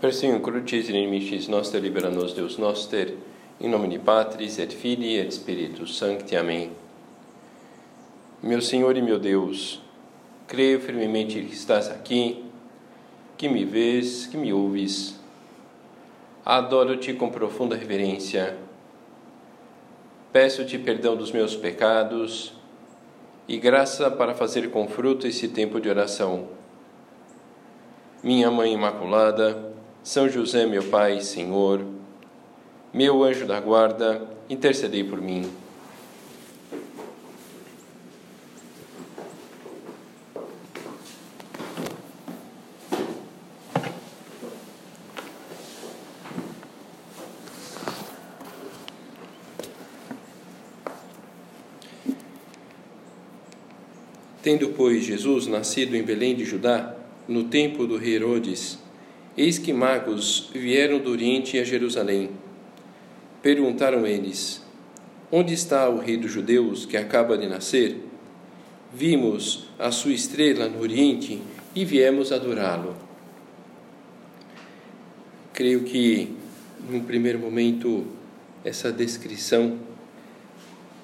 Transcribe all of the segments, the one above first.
Persium crucis inimicis noster libera nos Deus noster, in nomine Patris et Filii et Spiritus Sancti. Amém. Meu Senhor e meu Deus, creio firmemente que estás aqui, que me vês, que me ouves. Adoro-te com profunda reverência. Peço-te perdão dos meus pecados e graça para fazer com fruto esse tempo de oração. Minha Mãe Imaculada, são José, meu Pai, Senhor, meu anjo da guarda, intercedei por mim. Tendo, pois, Jesus nascido em Belém de Judá, no tempo do rei Herodes, Eis que magos vieram do Oriente a Jerusalém. Perguntaram eles: Onde está o rei dos judeus que acaba de nascer? Vimos a sua estrela no Oriente e viemos adorá-lo. Creio que, num primeiro momento, essa descrição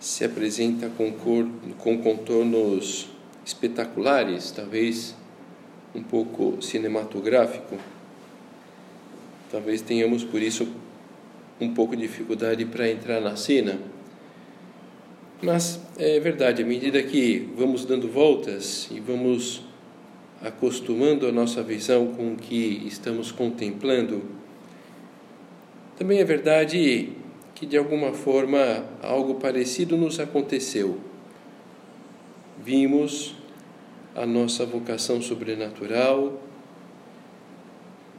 se apresenta com, cor, com contornos espetaculares, talvez um pouco cinematográfico Talvez tenhamos por isso um pouco de dificuldade para entrar na cena. Mas é verdade, à medida que vamos dando voltas e vamos acostumando a nossa visão com o que estamos contemplando, também é verdade que de alguma forma algo parecido nos aconteceu. Vimos a nossa vocação sobrenatural,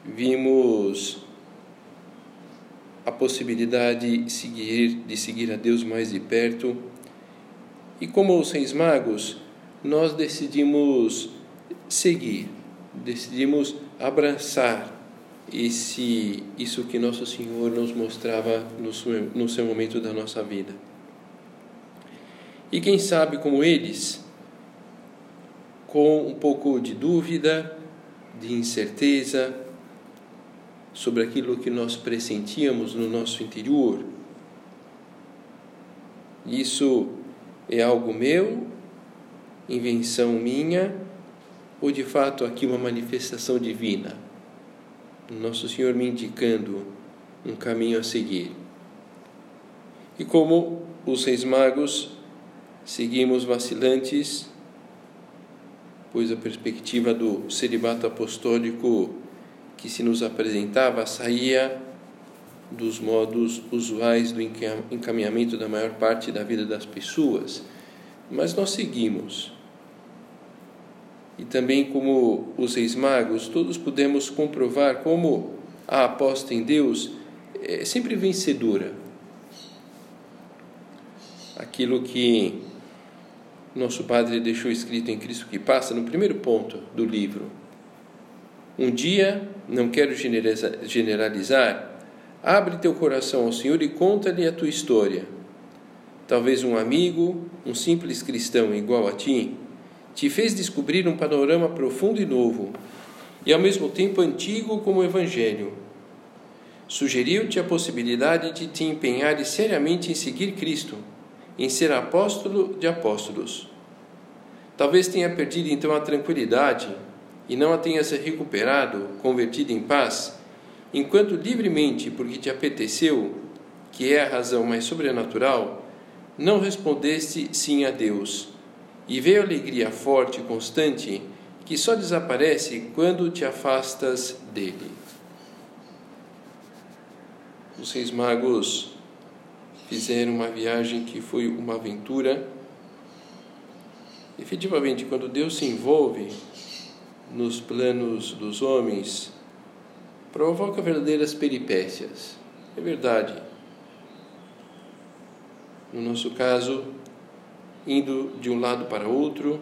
vimos a possibilidade de seguir, de seguir a Deus mais de perto. E como os seis magos, nós decidimos seguir, decidimos abraçar esse, isso que Nosso Senhor nos mostrava no seu, no seu momento da nossa vida. E quem sabe, como eles, com um pouco de dúvida, de incerteza, sobre aquilo que nós pressentíamos no nosso interior. Isso é algo meu, invenção minha, ou de fato aqui uma manifestação divina? Nosso Senhor me indicando um caminho a seguir. E como os reis magos, seguimos vacilantes, pois a perspectiva do celibato apostólico que se nos apresentava saía dos modos usuais do encaminhamento da maior parte da vida das pessoas, mas nós seguimos. E também, como os reis magos, todos pudemos comprovar como a aposta em Deus é sempre vencedora. Aquilo que nosso Padre deixou escrito em Cristo que passa no primeiro ponto do livro um dia, não quero generalizar, abre teu coração ao Senhor e conta-lhe a tua história. Talvez um amigo, um simples cristão igual a ti, te fez descobrir um panorama profundo e novo, e ao mesmo tempo antigo como o Evangelho. Sugeriu-te a possibilidade de te empenhar seriamente em seguir Cristo, em ser apóstolo de apóstolos. Talvez tenha perdido então a tranquilidade, e não a tenhas recuperado, convertido em paz, enquanto livremente, porque te apeteceu, que é a razão mais sobrenatural, não respondeste sim a Deus, e veio alegria forte e constante, que só desaparece quando te afastas dele. Os seis magos fizeram uma viagem que foi uma aventura. Efetivamente, quando Deus se envolve nos planos dos homens provoca verdadeiras peripécias. É verdade. No nosso caso, indo de um lado para outro,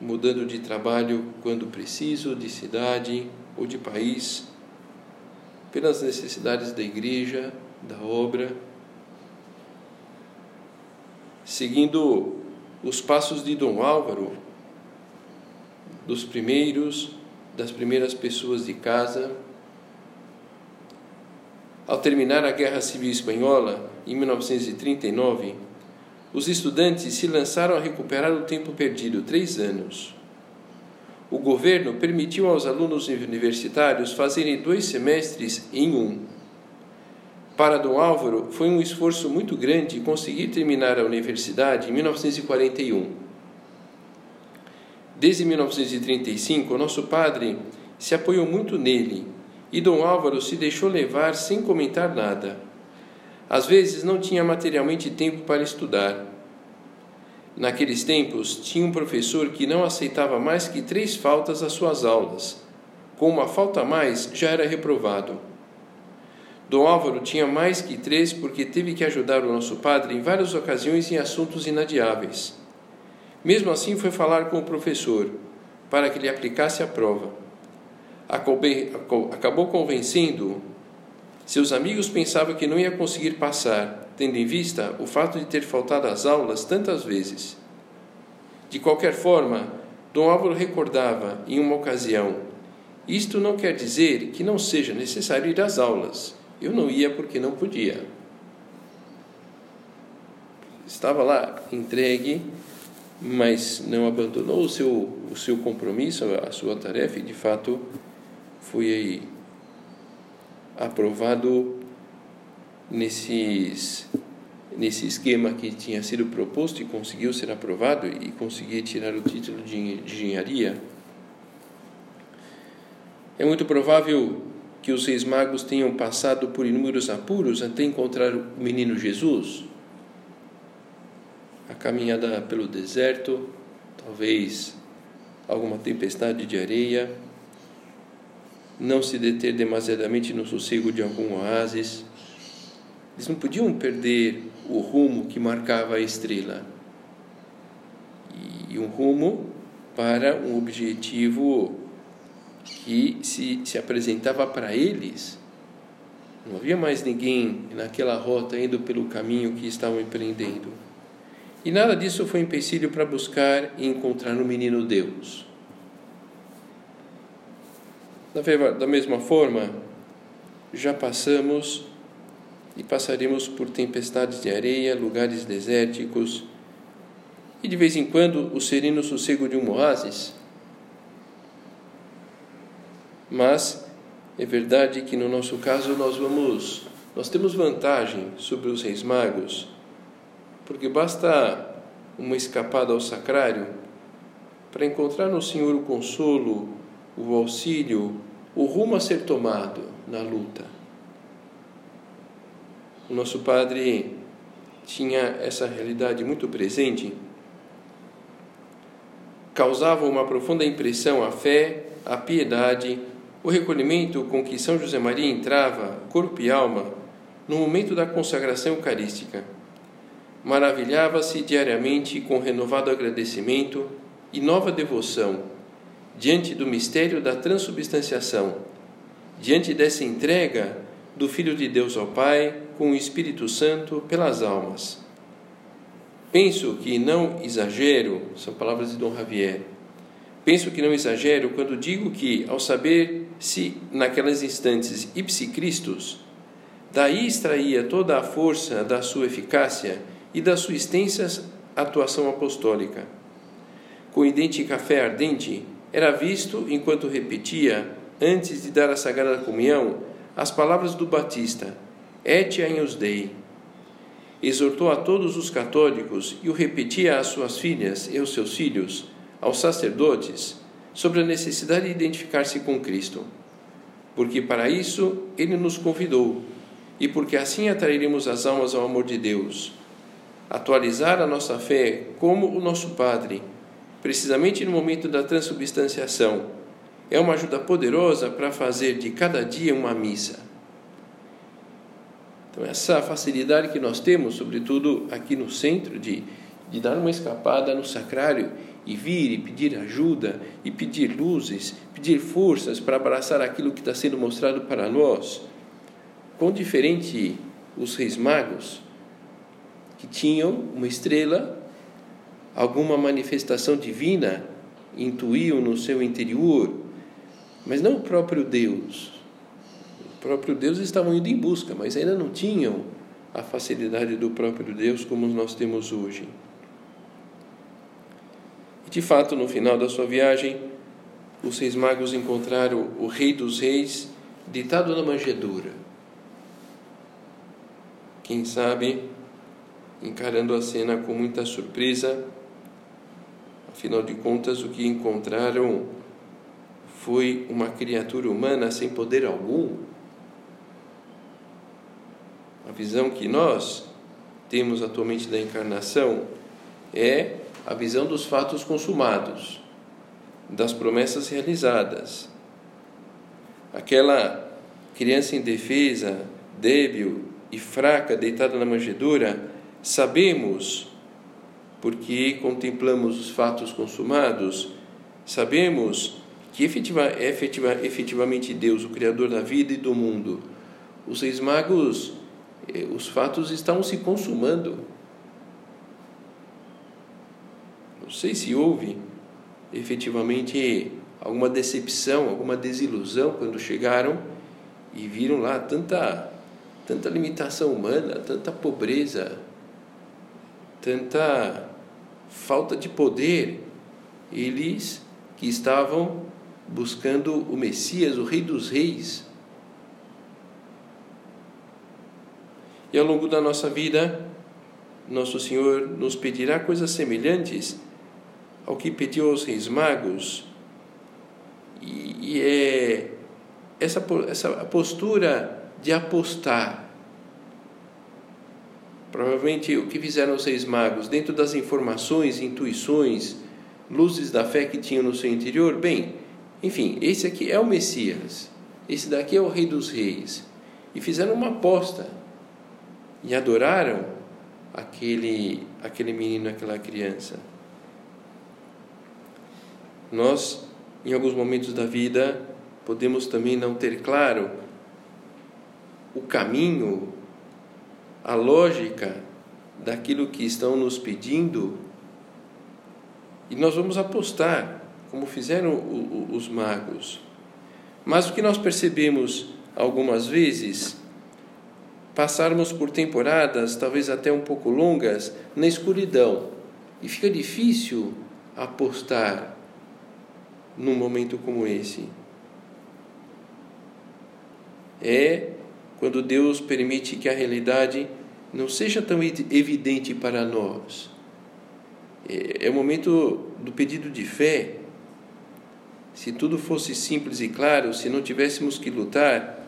mudando de trabalho quando preciso, de cidade ou de país, pelas necessidades da igreja, da obra, seguindo os passos de Dom Álvaro, dos primeiros, das primeiras pessoas de casa, Ao terminar a Guerra Civil Espanhola, em 1939, os estudantes se lançaram a recuperar o tempo perdido três anos. O governo permitiu aos alunos universitários fazerem dois semestres em um. Para Dom Álvaro, foi um esforço muito grande conseguir terminar a universidade em 1941. Desde 1935, nosso padre se apoiou muito nele e Dom Álvaro se deixou levar sem comentar nada. Às vezes não tinha materialmente tempo para estudar. Naqueles tempos, tinha um professor que não aceitava mais que três faltas às suas aulas. Com uma falta a mais, já era reprovado. Dom Álvaro tinha mais que três porque teve que ajudar o nosso padre em várias ocasiões em assuntos inadiáveis. Mesmo assim, foi falar com o professor para que lhe aplicasse a prova acabou convencendo-o. Seus amigos pensavam que não ia conseguir passar, tendo em vista o fato de ter faltado às aulas tantas vezes. De qualquer forma, Dom Álvaro recordava, em uma ocasião, isto não quer dizer que não seja necessário ir às aulas. Eu não ia porque não podia. Estava lá entregue, mas não abandonou o seu, o seu compromisso, a sua tarefa, e de fato foi aprovado nesses nesse esquema que tinha sido proposto e conseguiu ser aprovado e conseguir tirar o título de engenharia. É muito provável que os seis magos tenham passado por inúmeros apuros até encontrar o menino Jesus. Caminhada pelo deserto, talvez alguma tempestade de areia, não se deter demasiadamente no sossego de algum oásis. Eles não podiam perder o rumo que marcava a estrela. E um rumo para um objetivo que se, se apresentava para eles. Não havia mais ninguém naquela rota indo pelo caminho que estavam empreendendo. E nada disso foi empecilho para buscar e encontrar no menino Deus. Da mesma forma, já passamos e passaremos por tempestades de areia, lugares desérticos e de vez em quando o sereno sossego de um oásis. Mas é verdade que no nosso caso nós vamos, nós temos vantagem sobre os reis magos, porque basta uma escapada ao sacrário para encontrar no Senhor o consolo, o auxílio, o rumo a ser tomado na luta. O nosso Padre tinha essa realidade muito presente. Causava uma profunda impressão a fé, a piedade, o recolhimento com que São José Maria entrava, corpo e alma, no momento da consagração eucarística. Maravilhava-se diariamente com renovado agradecimento e nova devoção diante do mistério da transubstanciação, diante dessa entrega do Filho de Deus ao Pai com o Espírito Santo pelas almas. Penso que não exagero, são palavras de Dom Javier. Penso que não exagero quando digo que, ao saber se naquelas instantes ipsi Christus, daí extraía toda a força da sua eficácia e da sua extensa atuação apostólica. Com idêntica fé ardente, era visto enquanto repetia, antes de dar a Sagrada Comunhão, as palavras do Batista: Et agnus Dei. Exortou a todos os católicos e o repetia às suas filhas e aos seus filhos, aos sacerdotes, sobre a necessidade de identificar-se com Cristo. Porque para isso ele nos convidou e porque assim atrairemos as almas ao amor de Deus. Atualizar a nossa fé como o nosso Padre precisamente no momento da transubstanciação, é uma ajuda poderosa para fazer de cada dia uma missa. Então, essa facilidade que nós temos, sobretudo aqui no centro, de, de dar uma escapada no sacrário e vir e pedir ajuda, e pedir luzes, pedir forças para abraçar aquilo que está sendo mostrado para nós. Quão diferente os reis magos, que tinham uma estrela alguma manifestação divina intuíam no seu interior, mas não o próprio Deus. próprio Deus estavam indo em busca, mas ainda não tinham a facilidade do próprio Deus como nós temos hoje. E de fato, no final da sua viagem, os seis magos encontraram o Rei dos Reis deitado na manjedoura. Quem sabe, encarando a cena com muita surpresa, afinal de contas, o que encontraram foi uma criatura humana sem poder algum. A visão que nós temos atualmente da encarnação é a visão dos fatos consumados, das promessas realizadas. Aquela criança indefesa, débil e fraca, deitada na manjedoura, sabemos, porque contemplamos os fatos consumados, sabemos que efetiva, efetiva, efetivamente Deus, o Criador da vida e do mundo, os seis magos, eh, os fatos estão se consumando. Não sei se houve efetivamente alguma decepção, alguma desilusão quando chegaram e viram lá tanta tanta limitação humana, tanta pobreza, tanta falta de poder. Eles que estavam buscando o Messias, o Rei dos Reis. E ao longo da nossa vida, nosso Senhor nos pedirá coisas semelhantes ao que pediu aos reis magos. E, e é essa, essa postura de apostar. Provavelmente o que fizeram os reis magos, dentro das informações, intuições, luzes da fé que tinham no seu interior, bem, enfim, esse aqui é o Messias, esse daqui é o Rei dos Reis. E fizeram uma aposta e adoraram aquele, aquele menino, aquela criança. Nós, em alguns momentos da vida, podemos também não ter claro o caminho, a lógica daquilo que estão nos pedindo, e nós vamos apostar como fizeram os magos. Mas o que nós percebemos algumas vezes, passarmos por temporadas, talvez até um pouco longas, na escuridão. E fica difícil apostar num momento como esse. É quando Deus permite que a realidade não seja tão evidente para nós. É, é o momento do pedido de fé se tudo fosse simples e claro, se não tivéssemos que lutar,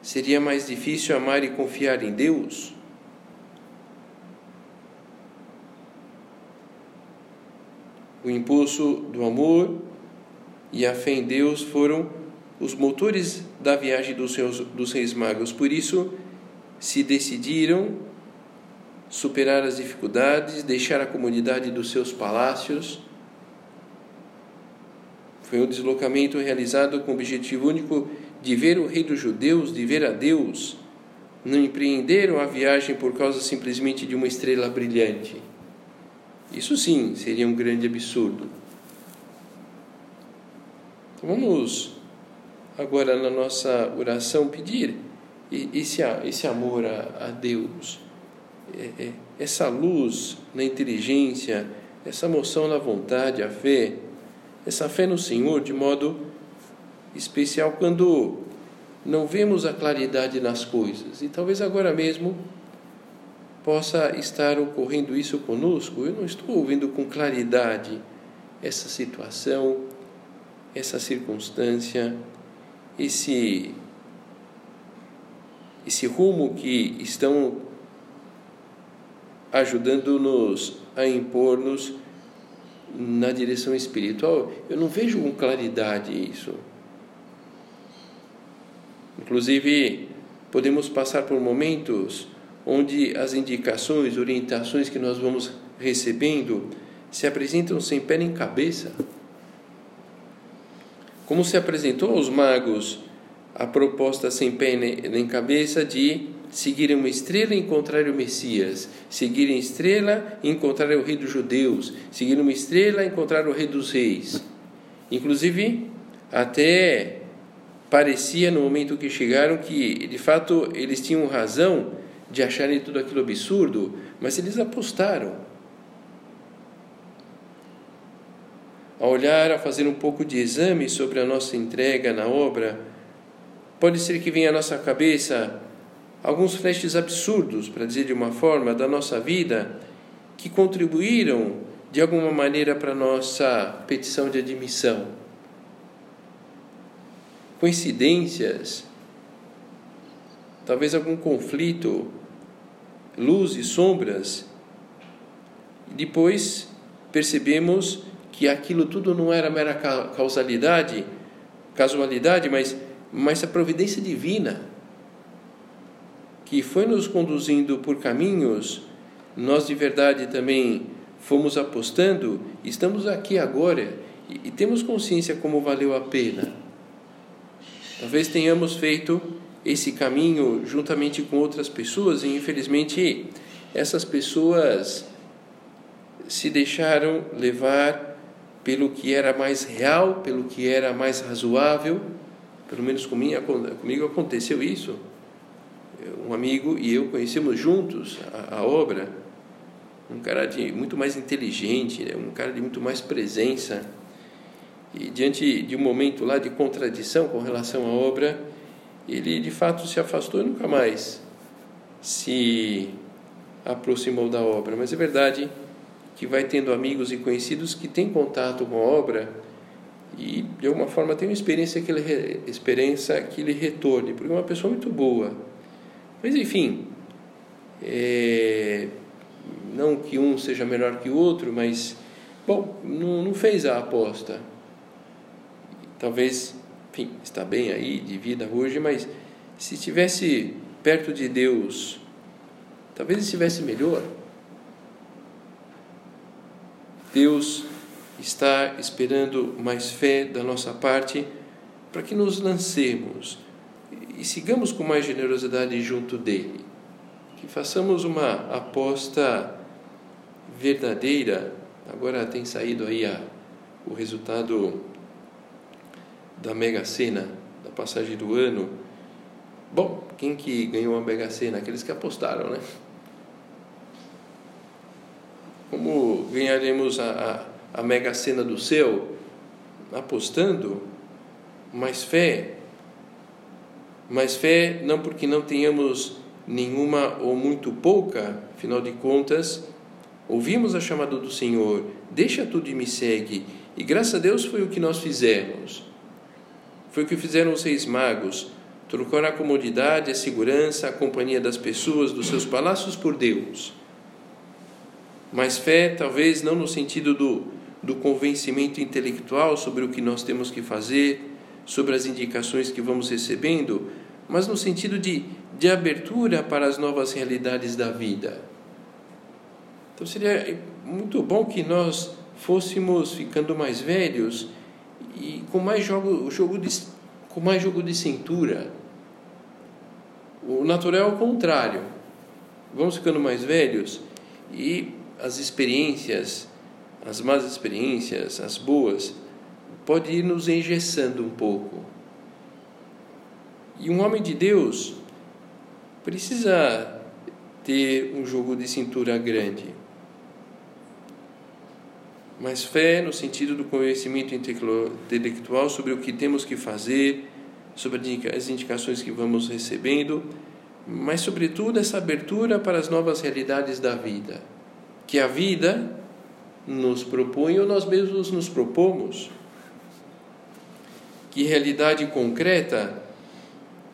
seria mais difícil amar e confiar em Deus? O impulso do amor e a fé em Deus foram os motores da viagem dos, seus, dos reis magos. Por isso, se decidiram superar as dificuldades, deixar a comunidade dos seus palácios foi um deslocamento realizado com o objetivo único de ver o rei dos judeus, de ver a Deus. Não empreenderam a viagem por causa simplesmente de uma estrela brilhante. Isso sim seria um grande absurdo. Então vamos agora na nossa oração pedir esse, esse amor a, a Deus, é, é, essa luz na inteligência, essa moção na vontade, a fé essa fé no Senhor de modo especial quando não vemos a claridade nas coisas. E talvez agora mesmo possa estar ocorrendo isso conosco. Eu não estou ouvindo com claridade essa situação, essa circunstância, esse esse rumo que estão ajudando-nos a impor-nos na direção espiritual, eu não vejo com claridade isso. Inclusive, podemos passar por momentos onde as indicações, orientações que nós vamos recebendo se apresentam sem pé nem cabeça. Como se apresentou aos magos a proposta sem pé nem cabeça de seguirem uma estrela e encontrar o Messias, seguirem estrela e encontrar o rei dos judeus, seguirem uma estrela e encontrar o rei dos reis. Inclusive, até parecia no momento que chegaram que de fato eles tinham razão de acharem tudo aquilo absurdo, mas eles apostaram. A olhar, a fazer um pouco de exame sobre a nossa entrega na obra, pode ser que venha à nossa cabeça alguns flashes absurdos, para dizer de uma forma, da nossa vida, que contribuíram de alguma maneira para a nossa petição de admissão. Coincidências, talvez algum conflito, luz e sombras. Depois percebemos que aquilo tudo não era mera causalidade, casualidade, mas, mas a providência divina que foi nos conduzindo por caminhos, nós de verdade também fomos apostando, estamos aqui agora e, e temos consciência como valeu a pena. Talvez tenhamos feito esse caminho juntamente com outras pessoas e infelizmente essas pessoas se deixaram levar pelo que era mais real, pelo que era mais razoável. Pelo menos comigo, aconteceu isso um amigo e eu conhecemos juntos a, a obra, um cara de muito mais inteligente, né? um cara de muito mais presença. E diante de um momento lá de contradição com relação à obra, ele de fato se afastou e nunca mais se aproximou da obra. Mas é verdade que vai tendo amigos e conhecidos que têm contato com a obra e de alguma forma tem uma experiência que ele, experiência que ele retorne, porque é uma pessoa muito boa mas enfim, é, não que um seja melhor que o outro, mas, bom, não, não fez a aposta. Talvez, enfim, está bem aí de vida hoje, mas se estivesse perto de Deus, talvez estivesse melhor. Deus está esperando mais fé da nossa parte para que nos lancemos e sigamos com mais generosidade junto dele. Que façamos uma aposta verdadeira. Agora tem saído aí a, o resultado da Mega Sena, da passagem do ano. Bom, quem que ganhou a Mega Sena? Aqueles que apostaram, né? Como ganharemos a, a, a Mega Sena do céu? Apostando, mais fé, mas fé não porque não tenhamos nenhuma ou muito pouca, afinal de contas, ouvimos a chamada do Senhor, deixa tudo e me segue, e graças a Deus foi o que nós fizemos. Foi o que fizeram os reis magos, trocaram a comodidade, a segurança, a companhia das pessoas, dos seus palácios por Deus. Mas fé, talvez não no sentido do, do convencimento intelectual sobre o que nós temos que fazer, sobre as indicações que vamos recebendo, mas no sentido de, de abertura para as novas realidades da vida. Então seria muito bom que nós fôssemos ficando mais velhos e com mais jogo, jogo de, com mais jogo de cintura. O natural é o contrário. Vamos ficando mais velhos e as experiências, as más experiências, as boas, pode ir nos engessando um pouco. E um homem de Deus precisa ter um jogo de cintura grande. Mas fé no sentido do conhecimento intelectual sobre o que temos que fazer, sobre as indicações que vamos recebendo, mas sobretudo essa abertura para as novas realidades da vida, que a vida nos propõe ou nós mesmos nos propomos. Que realidade concreta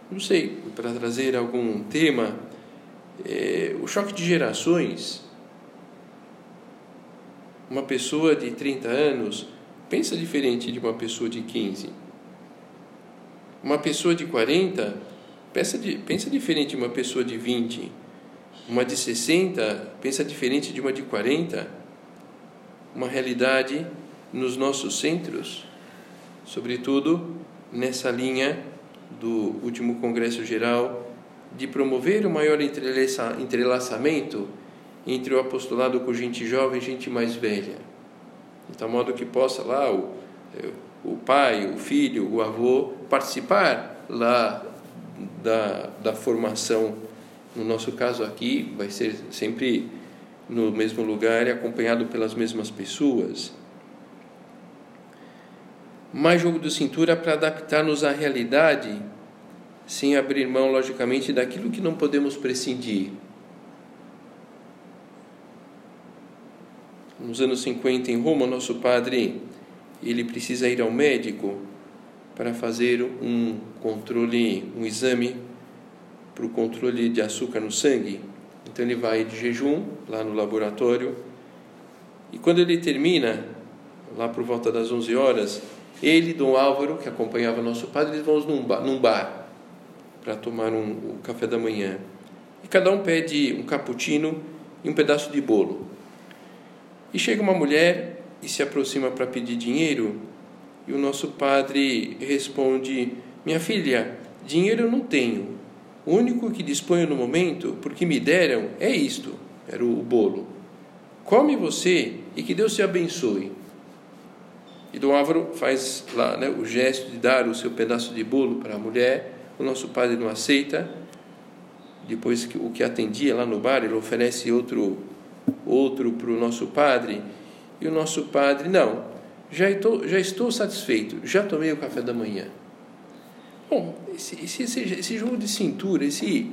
não sei, para trazer algum tema, é, o choque de gerações. Uma pessoa de 30 anos pensa diferente de uma pessoa de 15. Uma pessoa de 40 pensa, de, pensa diferente de uma pessoa de 20. Uma de 60 pensa diferente de uma de 40. Uma realidade nos nossos centros, sobretudo nessa linha do último Congresso Geral de promover o maior entrelaçamento entre o apostolado com gente jovem e gente mais velha, de tal modo que possa lá o, o pai, o filho, o avô participar lá da, da formação. No nosso caso aqui, vai ser sempre no mesmo lugar e acompanhado pelas mesmas pessoas. Mais jogo de cintura para adaptar-nos à realidade, sem abrir mão, logicamente, daquilo que não podemos prescindir. Nos anos 50 em Roma, nosso padre ele precisa ir ao médico para fazer um controle, um exame para o controle de açúcar no sangue. Então ele vai de jejum lá no laboratório e quando ele termina, lá por volta das 11 horas, ele e Dom Álvaro, que acompanhava nosso padre, eles vão num bar, bar para tomar um café da manhã. E cada um pede um cappuccino e um pedaço de bolo. E chega uma mulher e se aproxima para pedir dinheiro, e o nosso padre responde: Minha filha, dinheiro eu não tenho. O único que disponho no momento, porque me deram, é isto: era o bolo. Come você e que Deus te abençoe. E Dom Álvaro faz lá né, o gesto de dar o seu pedaço de bolo para a mulher. O nosso padre não aceita. Depois que o que atendia lá no bar, ele oferece outro outro para o nosso padre. E o nosso padre, não, já estou, já estou satisfeito, já tomei o café da manhã. Bom, esse, esse, esse, jogo de cintura, esse,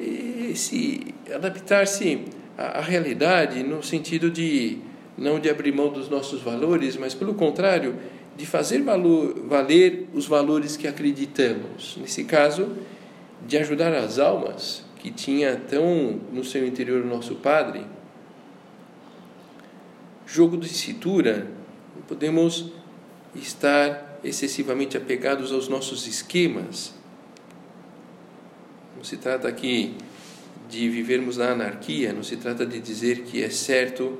esse adaptar-se à, à realidade no sentido de não de abrir mão dos nossos valores, mas pelo contrário, de fazer valor, valer os valores que acreditamos. Nesse caso, de ajudar as almas que tinha tão no seu interior o nosso Padre, jogo de cintura, podemos estar excessivamente apegados aos nossos esquemas. Não se trata aqui de vivermos na anarquia, não se trata de dizer que é certo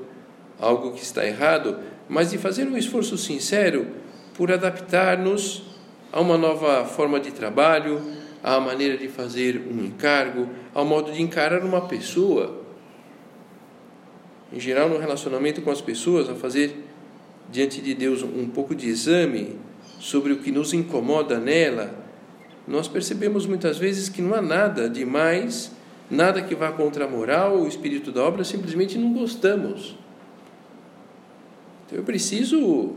algo que está errado, mas de fazer um esforço sincero por adaptar-nos a uma nova forma de trabalho, à maneira de fazer um encargo, ao modo de encarar uma pessoa em geral, no relacionamento com as pessoas, a fazer diante de Deus um pouco de exame sobre o que nos incomoda nela, nós percebemos muitas vezes que não há nada demais, nada que vá contra a moral ou o espírito da obra, simplesmente não gostamos. Então eu preciso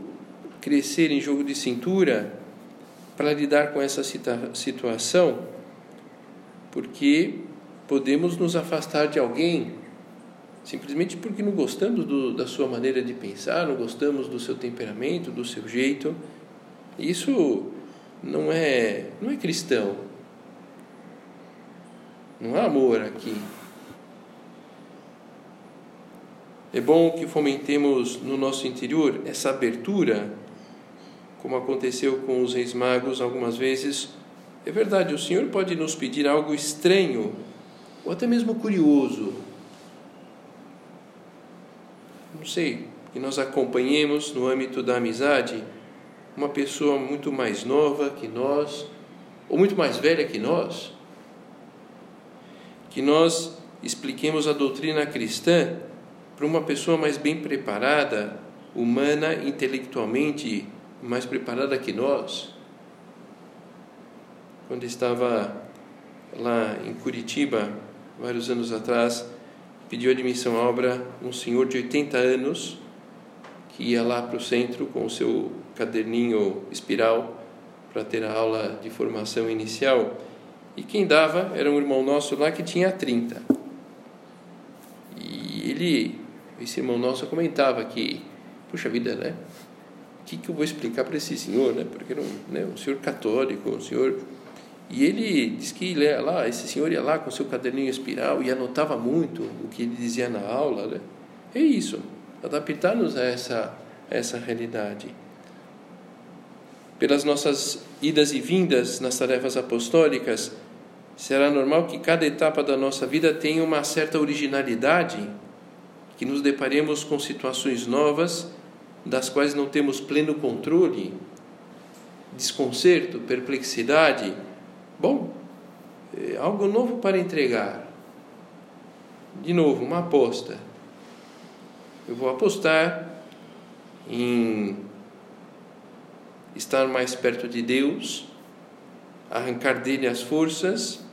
crescer em jogo de cintura para lidar com essa situação, porque podemos nos afastar de alguém simplesmente porque não gostamos do, da sua maneira de pensar, não gostamos do seu temperamento, do seu jeito. Isso não é, não é cristão. Não há amor aqui. É bom que fomentemos no nosso interior essa abertura, como aconteceu com os reis magos algumas vezes. É verdade, o Senhor pode nos pedir algo estranho ou até mesmo curioso não sei, que nós acompanhemos no âmbito da amizade uma pessoa muito mais nova que nós, ou muito mais velha que nós, que nós expliquemos a doutrina cristã para uma pessoa mais bem preparada, humana, intelectualmente mais preparada que nós. Quando estava lá em Curitiba, vários anos atrás, pediu admissão à obra um senhor de 80 anos que ia lá para o centro com o seu caderninho espiral para ter a aula de formação inicial. E quem dava era um irmão nosso lá que tinha 30. E ele, esse irmão nosso, comentava que, puxa vida, né? O que, que eu vou explicar para esse senhor, né? Porque era um, né, um senhor católico, um senhor e ele diz que ia lá, esse senhor ia lá com seu caderninho espiral e anotava muito o que ele dizia na aula. Né? É isso, adaptar-nos a essa, a essa realidade. Pelas nossas idas e vindas nas tarefas apostólicas, será normal que cada etapa da nossa vida tenha uma certa originalidade, que nos deparemos com situações novas das quais não temos pleno controle, desconcerto, perplexidade Bom, é algo novo para entregar. De novo, uma aposta. Eu vou apostar em estar mais perto de Deus, arrancar dele as forças,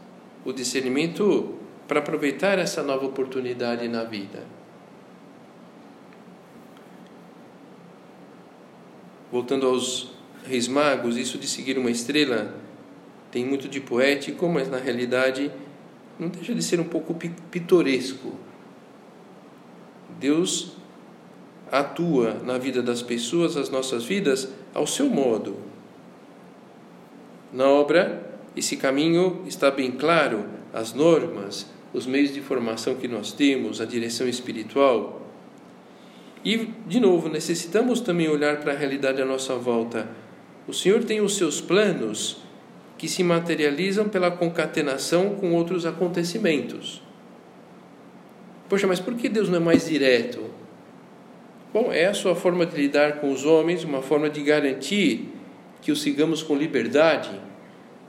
o discernimento para aproveitar essa nova oportunidade na vida. Voltando aos reis magos, isso de seguir uma estrela tem muito de poético, mas na realidade não deixa de ser um pouco pitoresco. Deus atua na vida das pessoas, as nossas vidas, ao seu modo. Na obra, esse caminho está bem claro, as normas, os meios de formação que nós temos, a direção espiritual. E, de novo, necessitamos também olhar para a realidade à nossa volta. O Senhor tem os seus planos que se materializam pela concatenação com outros acontecimentos. Poxa, mas por que Deus não é mais direto? Bom, é a sua forma de lidar com os homens, uma forma de garantir que os sigamos com liberdade.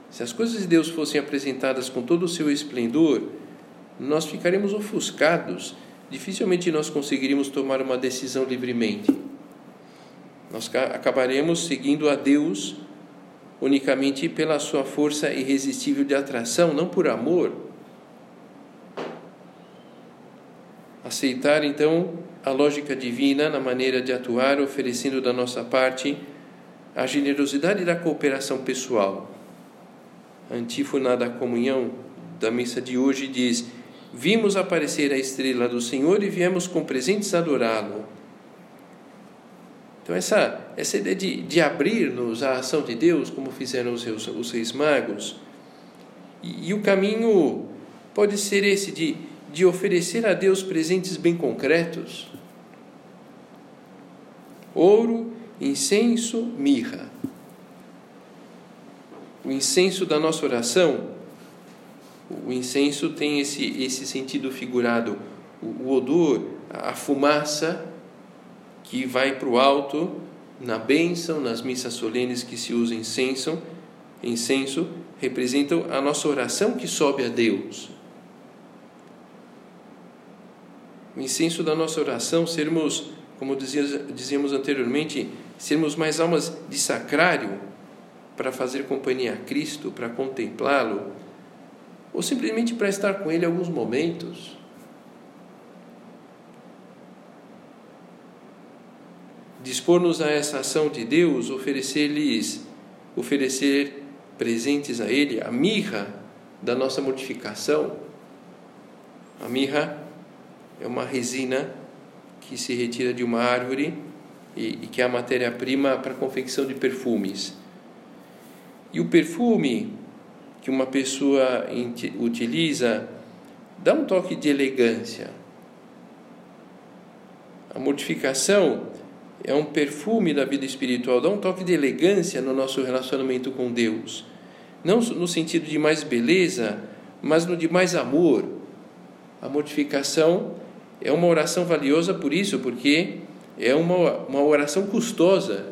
Se as coisas de Deus fossem apresentadas com todo o seu esplendor, nós ficaríamos ofuscados, dificilmente nós conseguiríamos tomar uma decisão livremente. Nós acabaremos seguindo a Deus unicamente pela sua força irresistível de atração, não por amor. Aceitar então a lógica divina na maneira de atuar, oferecendo da nossa parte a generosidade da cooperação pessoal. A antífona da comunhão da missa de hoje diz: Vimos aparecer a estrela do Senhor e viemos com presentes adorá-lo. Então, essa, essa ideia de, de abrir-nos à ação de Deus, como fizeram os, os reis magos, e, e o caminho pode ser esse de, de oferecer a Deus presentes bem concretos: ouro, incenso, mirra. O incenso da nossa oração, o incenso tem esse, esse sentido figurado, o, o odor, a fumaça que vai para o alto na bênção, nas missas solenes que se usa incenso, incenso representam a nossa oração que sobe a Deus. O incenso da nossa oração, sermos, como dizíamos anteriormente, sermos mais almas de sacrário para fazer companhia a Cristo, para contemplá-lo, ou simplesmente para estar com Ele alguns momentos. dispor-nos a essa ação de Deus, oferecer-lhes, oferecer presentes a Ele, a mirra da nossa mortificação. A mirra é uma resina que se retira de uma árvore e, e que é a matéria-prima para a confecção de perfumes. E o perfume que uma pessoa utiliza dá um toque de elegância. A mortificação é um perfume da vida espiritual, dá um toque de elegância no nosso relacionamento com Deus. Não no sentido de mais beleza, mas no de mais amor. A mortificação é uma oração valiosa por isso, porque é uma, uma oração custosa.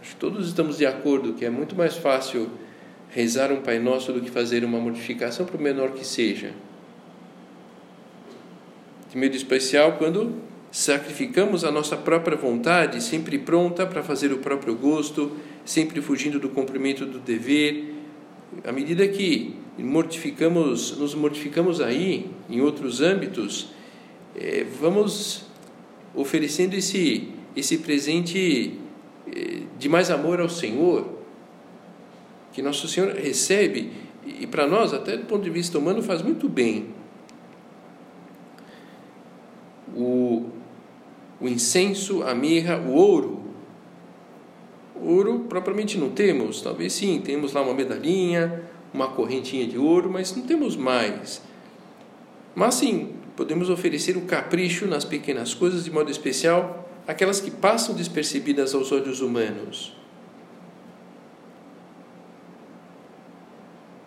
Acho que todos estamos de acordo que é muito mais fácil rezar um Pai Nosso do que fazer uma mortificação, por menor que seja. De medo especial quando sacrificamos a nossa própria vontade, sempre pronta para fazer o próprio gosto, sempre fugindo do cumprimento do dever. À medida que mortificamos, nos mortificamos aí, em outros âmbitos, é, vamos oferecendo esse, esse presente é, de mais amor ao Senhor, que nosso Senhor recebe, e para nós, até do ponto de vista humano, faz muito bem. O, o incenso, a mirra, o ouro. Ouro propriamente não temos, talvez sim, temos lá uma medalhinha, uma correntinha de ouro, mas não temos mais. Mas sim, podemos oferecer o capricho nas pequenas coisas, de modo especial aquelas que passam despercebidas aos olhos humanos.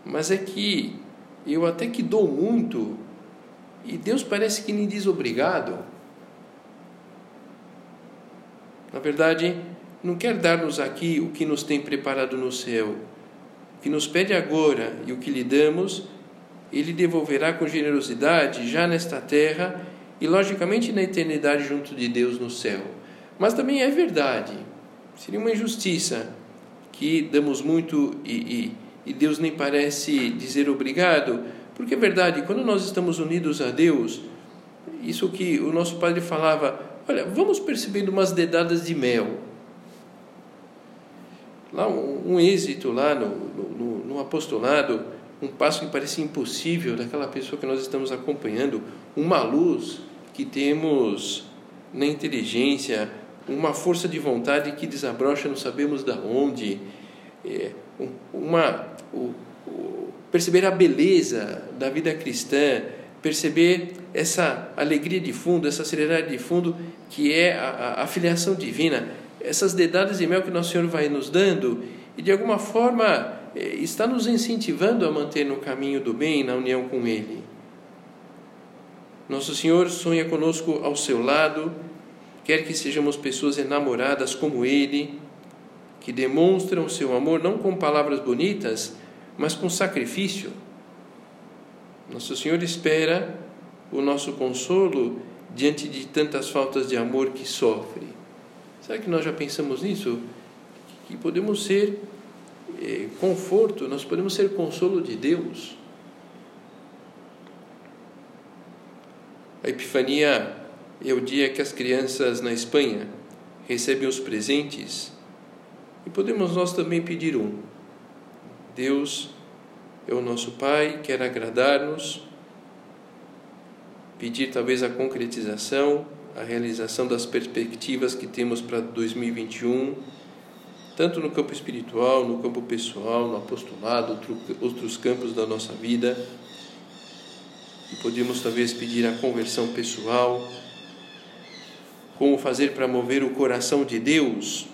Mas é que eu até que dou muito e Deus parece que me diz obrigado. Na verdade, não quer dar-nos aqui o que nos tem preparado no céu. O que nos pede agora e o que lhe damos, ele devolverá com generosidade já nesta terra e, logicamente, na eternidade junto de Deus no céu. Mas também é verdade, seria uma injustiça que damos muito e, e, e Deus nem parece dizer obrigado, porque é verdade, quando nós estamos unidos a Deus, isso que o nosso padre falava, olha, vamos percebendo umas dedadas de mel. Lá um, um êxito lá no, no, no apostolado, um passo que parecia impossível daquela pessoa que nós estamos acompanhando, uma luz que temos na inteligência, uma força de vontade que desabrocha, não sabemos da onde, é, uma, o, o, perceber a beleza da vida cristã, perceber essa alegria de fundo, essa serenidade de fundo que é a, a, a filiação divina, essas dedadas de mel que Nosso Senhor vai nos dando e de alguma forma está nos incentivando a manter no caminho do bem, na união com Ele. Nosso Senhor sonha conosco ao seu lado, quer que sejamos pessoas enamoradas como Ele, que demonstram seu amor não com palavras bonitas, mas com sacrifício. Nosso Senhor espera o nosso consolo diante de tantas faltas de amor que sofre. Será que nós já pensamos nisso? Que podemos ser conforto, nós podemos ser consolo de Deus. A Epifania é o dia que as crianças na Espanha recebem os presentes e podemos nós também pedir um. Deus é o nosso Pai, quer agradar-nos, pedir talvez a concretização, a realização das perspectivas que temos para 2021, tanto no campo espiritual, no campo pessoal, no apostolado, outros campos da nossa vida. E podemos talvez pedir a conversão pessoal, como fazer para mover o coração de Deus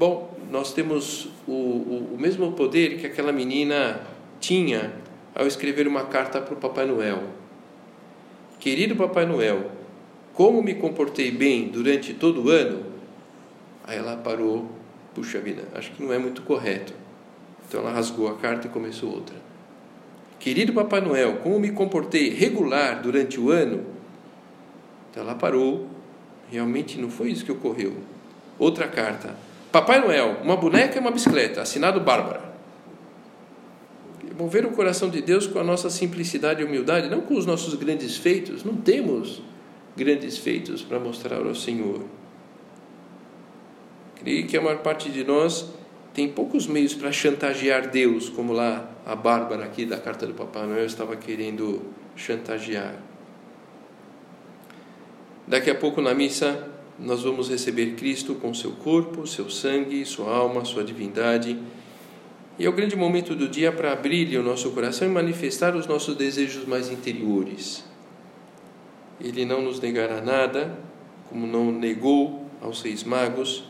Bom, nós temos o, o, o mesmo poder que aquela menina tinha ao escrever uma carta para o Papai Noel. Querido Papai Noel, como me comportei bem durante todo o ano? Aí ela parou, puxa vida, acho que não é muito correto. Então ela rasgou a carta e começou outra. Querido Papai Noel, como me comportei regular durante o ano? Então ela parou, realmente não foi isso que ocorreu. Outra carta. Papai Noel, uma boneca e uma bicicleta, assinado Bárbara. Mover o coração de Deus com a nossa simplicidade e humildade, não com os nossos grandes feitos. Não temos grandes feitos para mostrar ao Senhor. Creio que a maior parte de nós tem poucos meios para chantagear Deus, como lá a Bárbara aqui da carta do Papai Noel estava querendo chantagear. Daqui a pouco na missa nós vamos receber Cristo com seu corpo, seu sangue, sua alma, sua divindade. E é o grande momento do dia para abrir o nosso coração e manifestar os nossos desejos mais interiores. Ele não nos negará nada, como não negou aos seis magos,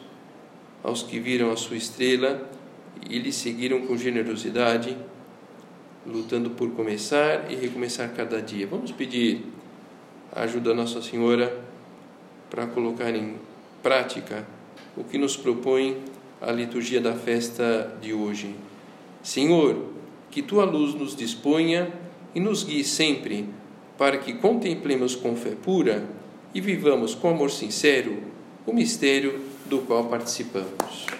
aos que viram a sua estrela e lhe seguiram com generosidade, lutando por começar e recomeçar cada dia. Vamos pedir a ajuda da Nossa Senhora para colocar em prática o que nos propõe a liturgia da festa de hoje. Senhor, que tua luz nos disponha e nos guie sempre, para que contemplemos com fé pura e vivamos com amor sincero o mistério do qual participamos.